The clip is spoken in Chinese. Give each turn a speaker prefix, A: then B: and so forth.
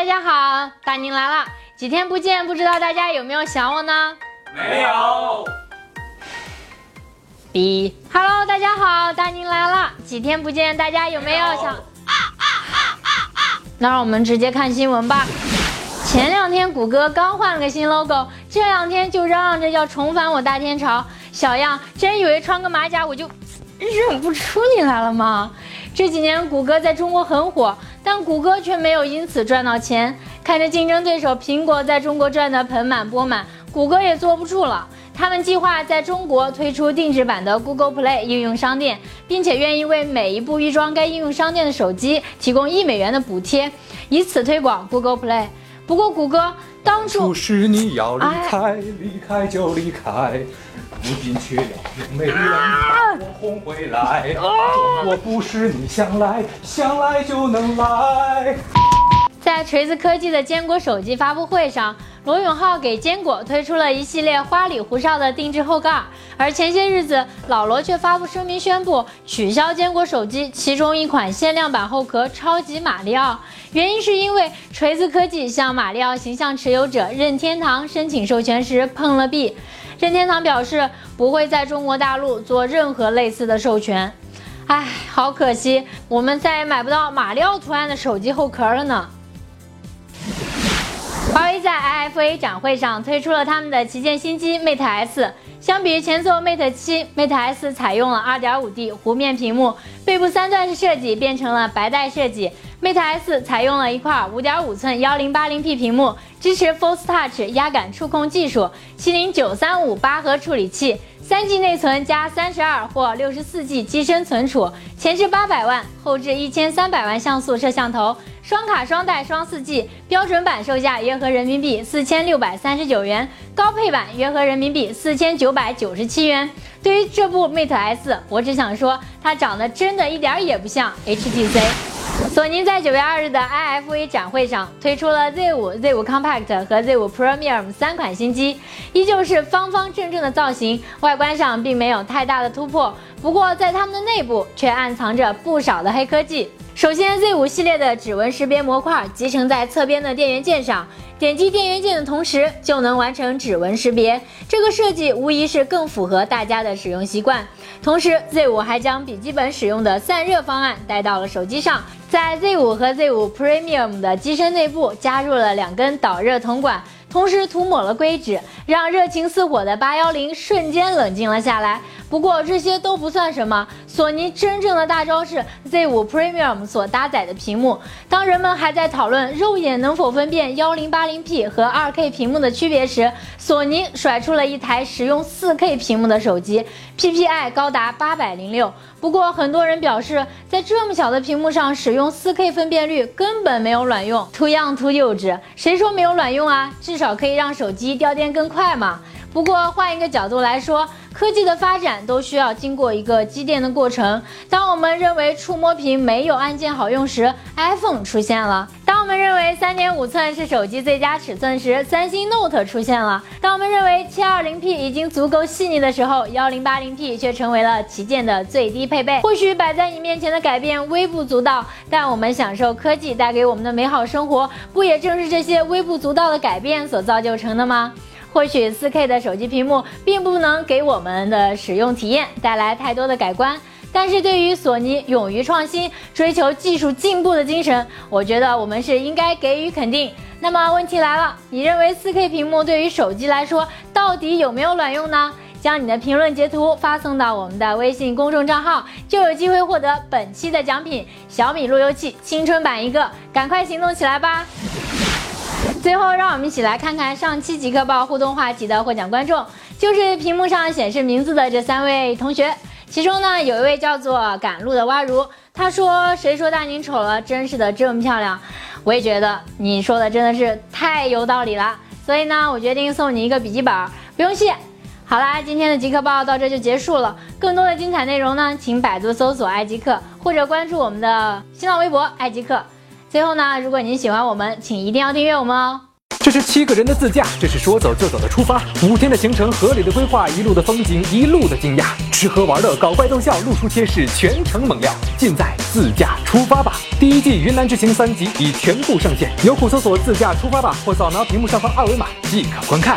A: 大家好，大宁来了，几天不见，不知道大家有没有想我呢？
B: 没有。
A: B，Hello，大家好，大宁来了，几天不见，大家有没有想？那让我们直接看新闻吧。前两天谷歌刚换了个新 logo，这两天就嚷嚷着要重返我大天朝。小样，真以为穿个马甲我就认不出你来了吗？这几年谷歌在中国很火，但谷歌却没有因此赚到钱。看着竞争对手苹果在中国赚得盆满钵满，谷歌也坐不住了。他们计划在中国推出定制版的 Google Play 应用商店，并且愿意为每一部预装该应用商店的手机提供一美元的补贴，以此推广 Google Play。不过，谷歌当初
B: 初时你要离开，离开就离开，如今却要用美人把我哄回来。我不是你想来想来就能来。
A: 在锤子科技的坚果手机发布会上，罗永浩给坚果推出了一系列花里胡哨的定制后盖，而前些日子老罗却发布声明宣布取消坚果手机其中一款限量版后壳超级马里奥，原因是因为锤子科技向马里奥形象持有者任天堂申请授权时碰了壁，任天堂表示不会在中国大陆做任何类似的授权。唉，好可惜，我们再也买不到马里奥图案的手机后壳了呢。华为在 IFA 展会上推出了他们的旗舰新机 Mate S。相比于前作 Mate 7，Mate S 采用了 2.5D 弧面屏幕，背部三段式设计变成了白带设计。Mate S 采用了一块5.5寸 1080P 屏幕，支持 Force Touch 压感触控技术，麒麟935八核处理器。三 G 内存加三十二或六十四 G 机身存储，前置八百万，后置一千三百万像素摄像头，双卡双待双四 G，标准版售价约合人民币四千六百三十九元，高配版约合人民币四千九百九十七元。对于这部 Mate S，我只想说，它长得真的一点也不像 HTC。索尼在九月二日的 IFA 展会上推出了 Z5、Z5 Compact 和 Z5 Premium 三款新机，依旧是方方正正的造型，外观上并没有太大的突破。不过在它们的内部却暗藏着不少的黑科技。首先，Z5 系列的指纹识别模块集成在侧边的电源键上，点击电源键的同时就能完成指纹识别。这个设计无疑是更符合大家的使用习惯。同时，Z5 还将笔记本使用的散热方案带到了手机上，在 Z5 和 Z5 Premium 的机身内部加入了两根导热铜管。同时涂抹了硅脂，让热情似火的八幺零瞬间冷静了下来。不过这些都不算什么，索尼真正的大招是 Z5 Premium 所搭载的屏幕。当人们还在讨论肉眼能否分辨 1080P 和 2K 屏幕的区别时，索尼甩出了一台使用 4K 屏幕的手机，PPI 高达806。不过很多人表示，在这么小的屏幕上使用 4K 分辨率根本没有卵用，too young too 幼稚。谁说没有卵用啊？至少可以让手机掉电更快嘛。不过换一个角度来说，科技的发展都需要经过一个积淀的过程。当我们认为触摸屏没有按键好用时，iPhone 出现了；当我们认为3.5寸是手机最佳尺寸时，三星 Note 出现了；当我们认为 720P 已经足够细腻的时候，1080P 却成为了旗舰的最低配备。或许摆在你面前的改变微不足道，但我们享受科技带给我们的美好生活，不也正是这些微不足道的改变所造就成的吗？或许 4K 的手机屏幕并不能给我们的使用体验带来太多的改观，但是对于索尼勇于创新、追求技术进步的精神，我觉得我们是应该给予肯定。那么问题来了，你认为 4K 屏幕对于手机来说到底有没有卵用呢？将你的评论截图发送到我们的微信公众账号，就有机会获得本期的奖品——小米路由器青春版一个，赶快行动起来吧！最后，让我们一起来看看上期极客报互动话题的获奖观众，就是屏幕上显示名字的这三位同学。其中呢，有一位叫做赶路的蛙如，他说：“谁说大宁丑了？真是的，这么漂亮。”我也觉得你说的真的是太有道理了。所以呢，我决定送你一个笔记本，不用谢。好啦，今天的极客报到这就结束了。更多的精彩内容呢，请百度搜索“爱极客”或者关注我们的新浪微博“爱极客”。最后呢，如果您喜欢我们，请一定要订阅我们哦。
B: 这是七个人的自驾，这是说走就走的出发。五天的行程，合理的规划，一路的风景，一路的惊讶，吃喝玩乐，搞怪逗笑，露出贴士，全程猛料，尽在自驾出发吧。第一季云南之行三集已全部上线，优酷搜索“自驾出发吧”或扫描屏幕上方二维码即可观看。